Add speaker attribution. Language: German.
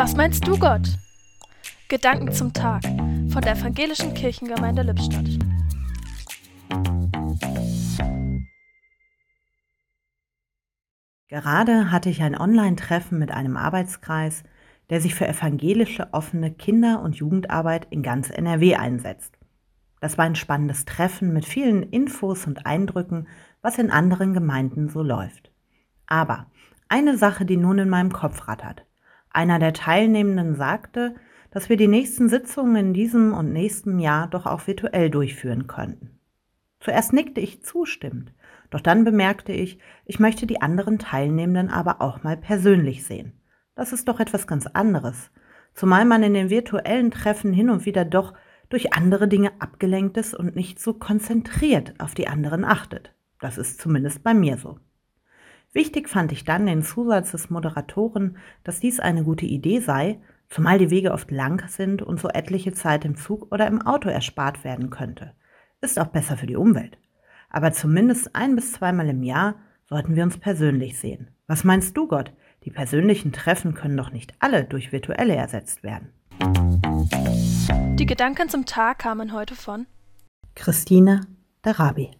Speaker 1: Was meinst du, Gott? Gedanken zum Tag von der Evangelischen Kirchengemeinde Lippstadt.
Speaker 2: Gerade hatte ich ein Online-Treffen mit einem Arbeitskreis, der sich für evangelische offene Kinder- und Jugendarbeit in ganz NRW einsetzt. Das war ein spannendes Treffen mit vielen Infos und Eindrücken, was in anderen Gemeinden so läuft. Aber eine Sache, die nun in meinem Kopf rattert. Einer der Teilnehmenden sagte, dass wir die nächsten Sitzungen in diesem und nächsten Jahr doch auch virtuell durchführen könnten. Zuerst nickte ich zustimmend, doch dann bemerkte ich, ich möchte die anderen Teilnehmenden aber auch mal persönlich sehen. Das ist doch etwas ganz anderes, zumal man in den virtuellen Treffen hin und wieder doch durch andere Dinge abgelenkt ist und nicht so konzentriert auf die anderen achtet. Das ist zumindest bei mir so. Wichtig fand ich dann den Zusatz des Moderatoren, dass dies eine gute Idee sei, zumal die Wege oft lang sind und so etliche Zeit im Zug oder im Auto erspart werden könnte. Ist auch besser für die Umwelt. Aber zumindest ein bis zweimal im Jahr sollten wir uns persönlich sehen. Was meinst du, Gott? Die persönlichen Treffen können doch nicht alle durch virtuelle ersetzt werden.
Speaker 1: Die Gedanken zum Tag kamen heute von
Speaker 2: Christine Darabi.